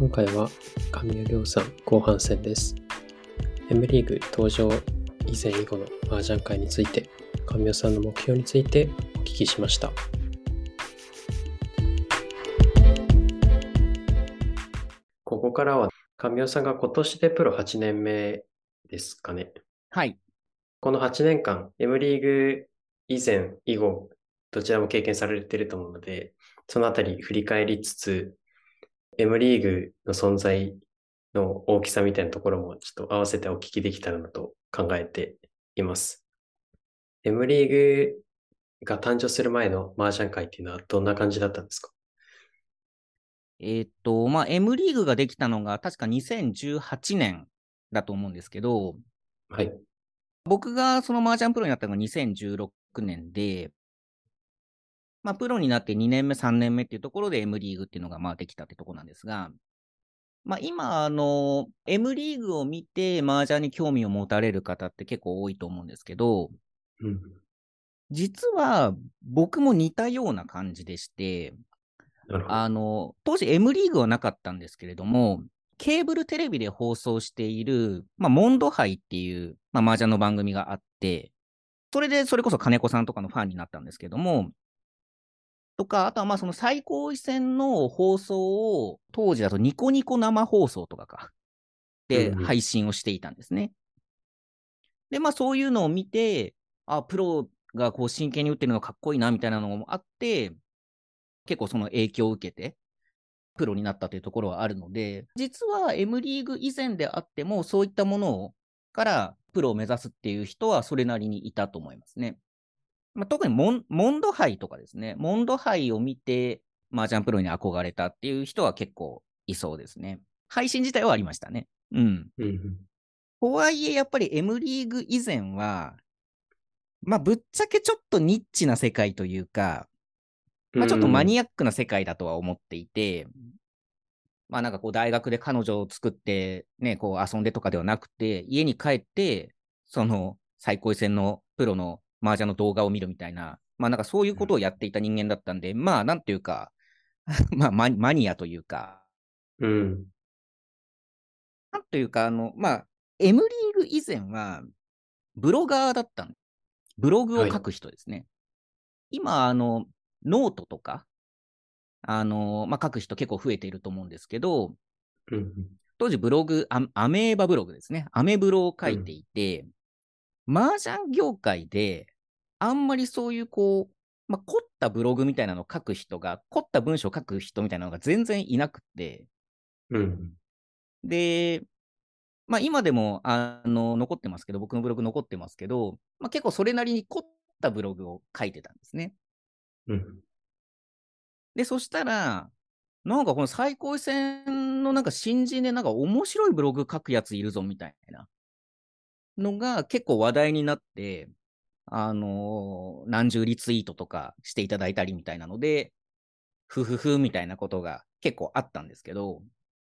今回は神谷亮さん後半戦です。M リーグ登場以前以後の麻雀会について、神谷さんの目標についてお聞きしました。ここからは神谷さんが今年でプロ8年目ですかね。はい。この8年間、M リーグ以前、以後、どちらも経験されていると思うので、そのあたり振り返りつつ、M リーグの存在の大きさみたいなところもちょっと合わせてお聞きできたらなと考えています。M リーグが誕生する前の麻雀会っていうのはどんな感じだったんですか？えーっと、まあ、M リーグができたのが確か2018年だと思うんですけど、はい。僕がその麻雀プロになったのが2016年で、まあ、プロになって2年目、3年目っていうところで M リーグっていうのがまあできたってところなんですが、まあ、今、あの、M リーグを見て麻雀に興味を持たれる方って結構多いと思うんですけど、うん。実は僕も似たような感じでして。あの、当時 M リーグはなかったんですけれども、ケーブルテレビで放送している、まあ、モンドハイっていう、まあ、麻雀の番組があって、それでそれこそ金子さんとかのファンになったんですけども、とか、あとはまあその最高位戦の放送を、当時だとニコニコ生放送とかか、で配信をしていたんですね。で、まあそういうのを見て、あ、プロがこう真剣に打ってるのかっこいいなみたいなのもあって、結構その影響を受けて、プロになったというところはあるので、実は M リーグ以前であっても、そういったものをからプロを目指すっていう人はそれなりにいたと思いますね。まあ、特にモンモンドハイとかですね、モンドハイを見て、麻雀プロに憧れたっていう人は結構いそうですね。配信自体はありましたね。うん。うんうん。とはいえ、やっぱり M リーグ以前は、まあ、ぶっちゃけちょっとニッチな世界というか、まあ、ちょっとマニアックな世界だとは思っていて、まあなんかこう大学で彼女を作ってね、こう遊んでとかではなくて、家に帰って、その最高位戦のプロの麻雀の動画を見るみたいな、まあなんかそういうことをやっていた人間だったんで、まあなんていうか、まあマニアというか、うん。なんというか、あの、まあ、M リーグ以前は、ブロガーだったんブログを書く人ですね。今、あの、ノートとか、あの、まあ、書く人結構増えていると思うんですけど、うんうん。当時ブログ、アアメーバブログですね。アメブロを書いていて、麻雀業界で、あんまりそういうこう、まあ、凝ったブログみたいなのを書く人が、凝った文章を書く人みたいなのが全然いなくて、うん。で、まあ今でも、あの、残ってますけど、僕のブログ残ってますけど、まあ結構それなりに凝ったブログを書いてたんですね。うん。で、そしたら、なんかこの最高位戦のなんか新人でなんか面白いブログ書くやついるぞみたいなのが結構話題になって、あの何十リツイートとかしていただいたりみたいなので、ふふふみたいなことが結構あったんですけど、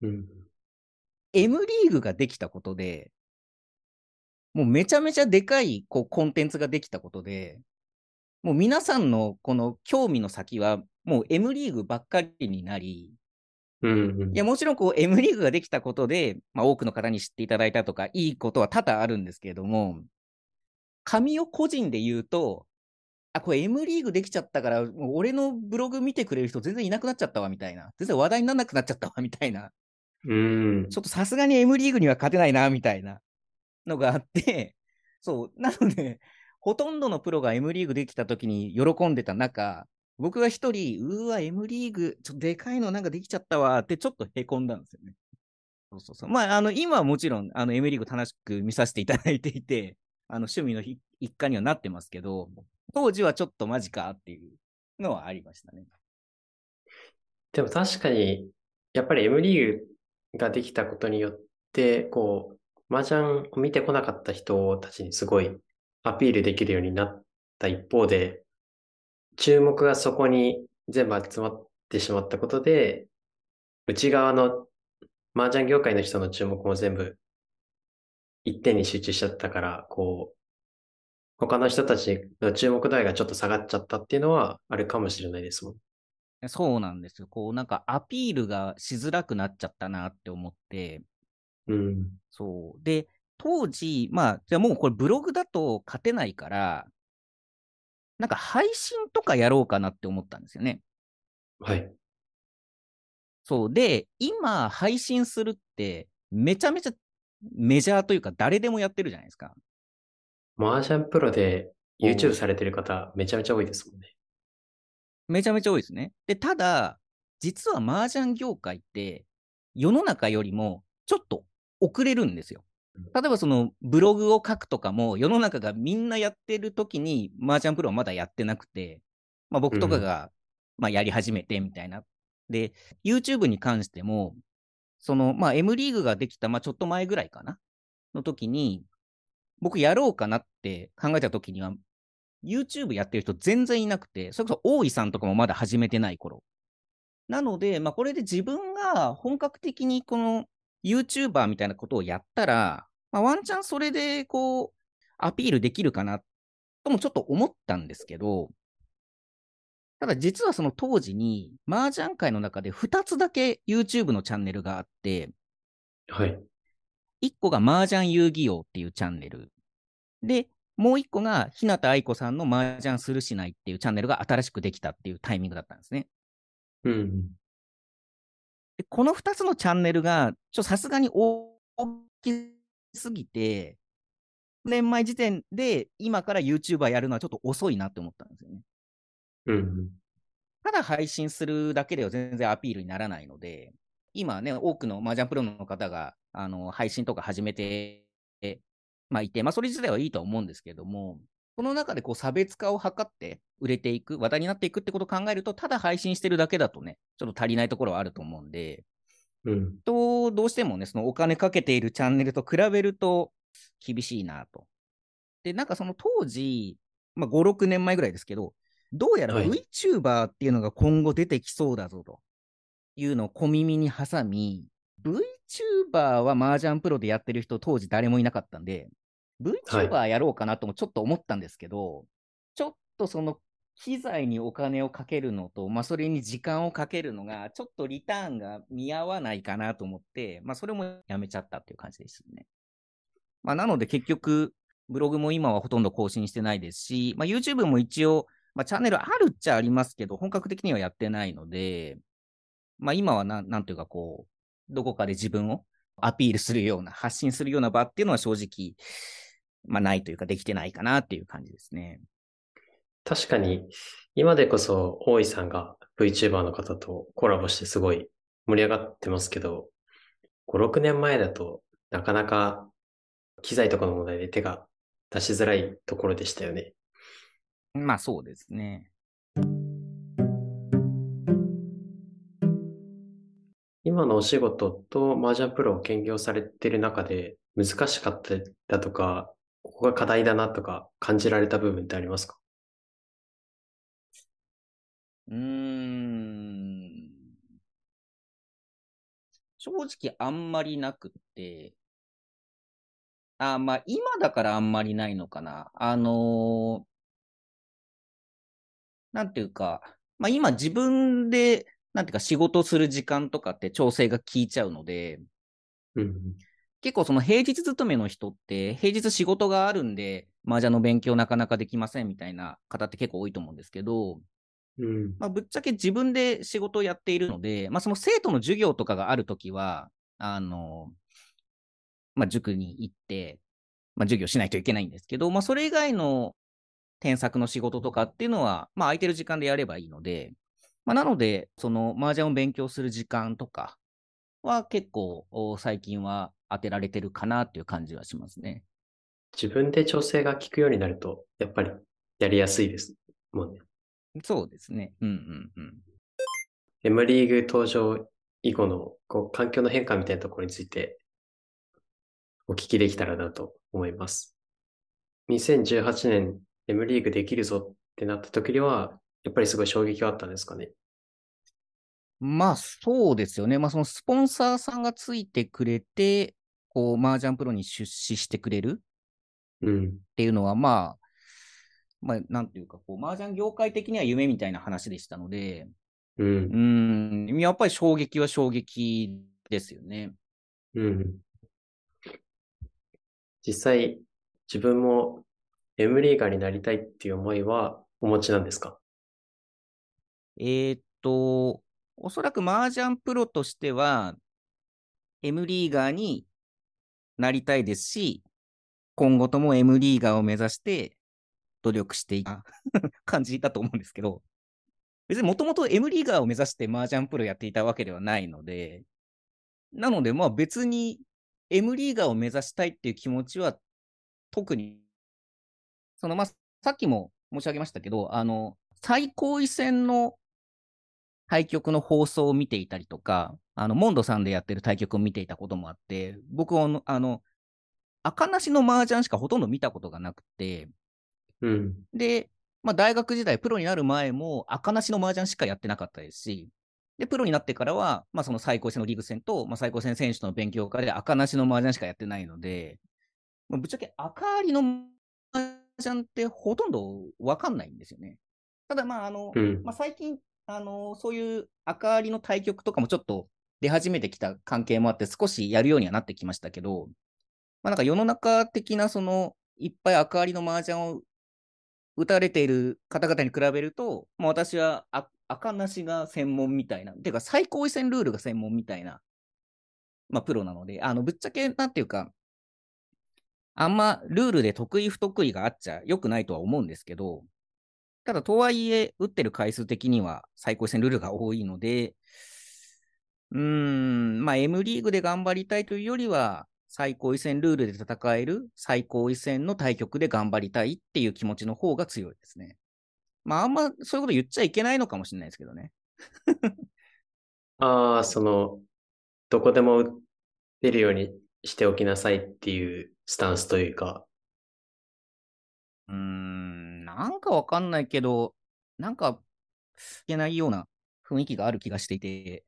うん。M リーグができたことで、もうめちゃめちゃでかいこうコンテンツができたことで、もう皆さんのこの興味の先は、もう M リーグばっかりになり、うんうん。いや、もちろんこう M リーグができたことで、まあ多くの方に知っていただいたとか、いいことは多々あるんですけれども、神を個人で言うと、あ、これ M リーグできちゃったから、もう俺のブログ見てくれる人全然いなくなっちゃったわ、みたいな。全然話題にならなくなっちゃったわ、みたいな。うん。ちょっとさすがに M リーグには勝てないな、みたいなのがあって、そう、なので、ほとんどのプロが M リーグできた時に喜んでた中、僕が一人、うーわ、M リーグ、ちょっとでかいのなんかできちゃったわって、ちょっとへこんだんですよね。そうそうそう。まあ、あの、今はもちろん、あの、M リーグ楽しく見させていただいていて、あの、趣味の一一環にはなってますけど、当時はちょっとマジかっていうのはありましたね。でも確かに、やっぱり M リーグができたことによって、こう、麻雀を見てこなかった人たちにすごいアピールできるようになった一方で、注目がそこに全部集まってしまったことで、内側の麻雀業界の人の注目も全部一点に集中しちゃったから、こう、他の人たちの注目度合いがちょっと下がっちゃったっていうのはあるかもしれないですもん。そうなんですよ。こう、なんかアピールがしづらくなっちゃったなって思って、うん。そう。で、当時、まあ、じゃあもうこれブログだと勝てないから、なんか配信とかやろうかなって思ったんですよね。はい。そう。で、今、配信するって、めちゃめちゃメジャーというか、誰でもやってるじゃないですか。麻雀プロで YouTube されてる方、めちゃめちゃ多いですもんね。めちゃめちゃ多いですね。で、ただ、実は麻雀業界って、世の中よりもちょっと遅れるんですよ。例えばそのブログを書くとかも世の中がみんなやってる時に麻雀プロはまだやってなくて、まあ僕とかがまあやり始めてみたいな。で、YouTube に関しても、そのまあ M リーグができたまあちょっと前ぐらいかな？の時に、僕やろうかなって考えた時には、YouTube やってる人全然いなくて、それこそ大井さんとかもまだ始めてない頃。なので、まあこれで自分が本格的にこの YouTuber みたいなことをやったら、まあ、ワンチャンそれでこう、アピールできるかなともちょっと思ったんですけど、ただ実はその当時に、麻雀界の中で2つだけ YouTube のチャンネルがあって、はい。1個が麻雀遊戯王っていうチャンネル。で、もう1個が日向愛子さんの麻雀するしないっていうチャンネルが新しくできたっていうタイミングだったんですね。うん。でこの2つのチャンネルが、ちょっとさすがに大きすぎて、年前時点で今から YouTuber やるのはちょっと遅いなって思ったんですよね。うん。ただ配信するだけでは全然アピールにならないので、今ね、多くの麻雀プロの方があの配信とか始めて、まあ、いて、まあ、それ自体はいいとは思うんですけども、この中でこう差別化を図って売れていく、話題になっていくってことを考えると、ただ配信してるだけだとね、ちょっと足りないところはあると思うんで、うん。と、どうしてもね、そのお金かけているチャンネルと比べると厳しいなと。で、なんかその当時、まあ、5、6年前ぐらいですけど、どうやらはい VTuber っていうのが今後出てきそうだぞというのを小耳に挟み、VTuber は麻雀プロでやってる人当時誰もいなかったんで、VTuber やろうかなともちょっと思ったんですけど、ちょっとその機材にお金をかけるのと、まあ、それに時間をかけるのが、ちょっとリターンが見合わないかなと思って、まあ、それもやめちゃったっていう感じですね。まあ、なので結局、ブログも今はほとんど更新してないですし、まあ、YouTube も一応、まあ、チャンネルあるっちゃありますけど、本格的にはやってないので、まあ、今はなん、なんていうかこう、どこかで自分をアピールするような、発信するような場っていうのは正直、まあ、ないというか、できてないかなっていう感じですね。確かに、今でこそ大井さんが VTuber の方とコラボしてすごい盛り上がってますけど、5、6年前だとなかなか機材とかの問題で手が出しづらいところでしたよね。まあそうですね。今のお仕事と麻雀プロを兼業されてる中で難しかっただとか、ここが課題だなとか感じられた部分ってありますか？うーん。正直あんまりなくって、あ、まあ今だからあんまりないのかな。あのーなんていうか、まあ今自分で、なんていうか仕事する時間とかって調整が効いちゃうので、うん。結構その平日勤めの人って、平日仕事があるんで、麻雀の勉強なかなかできませんみたいな方って結構多いと思うんですけど、うん。まあ、ぶっちゃけ自分で仕事をやっているので、まあ、その生徒の授業とかがあるときは、あの、まあ、塾に行って、まあ、授業しないといけないんですけど、まあ、それ以外の添削の仕事とかっていうのは、まあ、空いてる時間でやればいいので、まあ、なので、その、麻雀を勉強する時間とかは結構、お最近は当てられてるかなっていう感じはしますね。自分で調整が効くようになると、やっぱりやりやすいですもんね。そうですね。うんうんうん。M リーグ登場以後のこう環境の変化みたいなところについてお聞きできたらなと思います。2018年 M リーグできるぞってなった時には、やっぱりすごい衝撃があったんですかね？まあそうですよね。まあそのスポンサーさんがついてくれて、こう、麻雀プロに出資してくれる？うん。っていうのは、まあ、まあなんていうか、こう、麻雀業界的には夢みたいな話でしたので、う。うんん、やっぱり衝撃は衝撃ですよね。うん。実際、自分も M リーガーになりたいっていう思いはお持ちなんですか？えーっと、おそらく麻雀プロとしては、M リーガーになりたいですし、今後とも M リーガーを目指して努力していた 感じだと思うんですけど、別にもともと M リーガーを目指して麻雀プロやっていたわけではないので、なのでまあ別に M リーガーを目指したいっていう気持ちは特に、そのまあさっきも申し上げましたけど、あの、最高位戦の対局の放送を見ていたりとか、あの、モンドさんでやってる対局を見ていたこともあって、僕はあの、赤なしの麻雀しかほとんど見たことがなくて、うん。で、まあ、大学時代、プロになる前も赤なしの麻雀しかやってなかったですし、で、プロになってからは、まあ、その最高戦のリーグ戦と、まあ、最高戦選手との勉強会で赤なしの麻雀しかやってないので、まあ、ぶっちゃけ赤ありの麻雀ってほとんどわかんないんですよね。ただ、まあ、あの、うん。まあ、最近、あのそういう赤ありの対局とかもちょっと出始めてきた関係もあって、少しやるようにはなってきましたけど、まあ、なんか世の中的な、その、いっぱい赤ありの麻雀を打たれている方々に比べると、まあ、私は赤なしが専門みたいな、ていうか最高位戦ルールが専門みたいな、まあ、プロなので、あの、ぶっちゃけ、なんていうか、あんまルールで得意不得意があっちゃ良くないとは思うんですけど、ただ、とはいえ、打ってる回数的には最高位戦ルールが多いので、うーん、まあ、M リーグで頑張りたいというよりは、最高位戦ルールで戦える最高位戦の対局で頑張りたいっていう気持ちの方が強いですね。まあ、あんまそういうこと言っちゃいけないのかもしれないですけどね。ああ、その、どこでも打てるようにしておきなさいっていうスタンスというか、うーん、なんかわかんないけど、なんか、いけないような雰囲気がある気がしていて、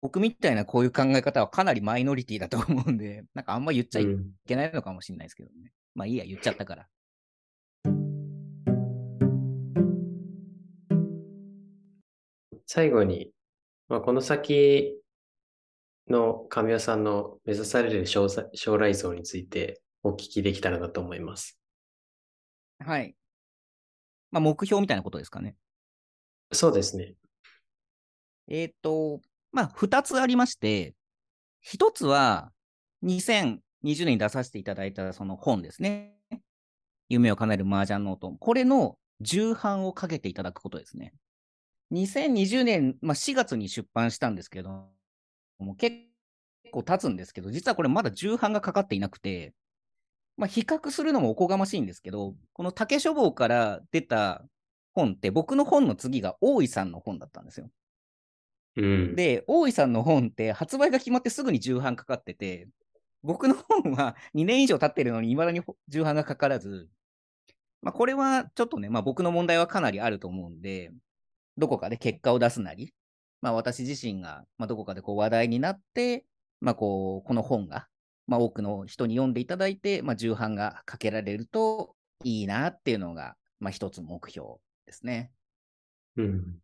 僕みたいなこういう考え方はかなりマイノリティだと思うんで、なんかあんま言っちゃいうん。けないのかもしれないですけどね。まあいいや、言っちゃったから。最後に、まあ、この先の神谷さんの目指される将来将来像についてお聞きできたらなと思います。はい。まあ目標みたいなことですかね。そうですね。えっ、と、まあ二つありまして、一つは2020年に出させていただいたその本ですね。夢を叶える麻雀ノート。これの重版をかけていただくことですね。2020年、まあ、4月に出版したんですけど、もう結構経つんですけど、実はこれまだ重版がかかっていなくて、まあ、比較するのもおこがましいんですけど、この竹書房から出た本って、僕の本の次が大井さんの本だったんですよ。うん。で、大井さんの本って発売が決まってすぐに重版かかってて、僕の本は2年以上経ってるのに未だに重版がかからず、まあこれはちょっとね、まあ僕の問題はかなりあると思うんで、どこかで結果を出すなり、まあ私自身が、まあどこかでこう話題になって、まあこう、この本が、まあ多くの人に読んでいただいて、まあ重版がかけられるといいなっていうのが、まあ一つ目標ですね。うん。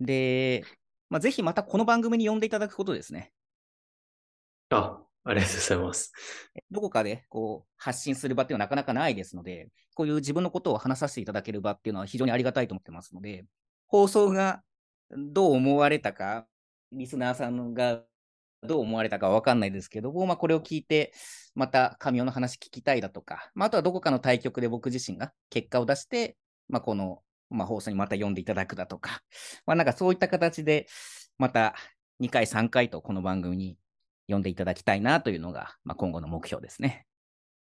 で、まあぜひまたこの番組に呼んでいただくことですね。あ、ありがとうございます。どこかでこう発信する場っていうのはなかなかないですので、こういう自分のことを話させていただける場っていうのは非常にありがたいと思ってますので、放送がどう思われたか、リスナーさんがどう思われたかはわかんないですけども、まあ、これを聞いて、また神尾の話聞きたいだとか、まあ、あとはどこかの対局で僕自身が結果を出して、まあ、この、まあ、放送にまた読んでいただくだとか、まあ、なんかそういった形で、また2回、3回とこの番組に読んでいただきたいなというのが、まあ、今後の目標ですね。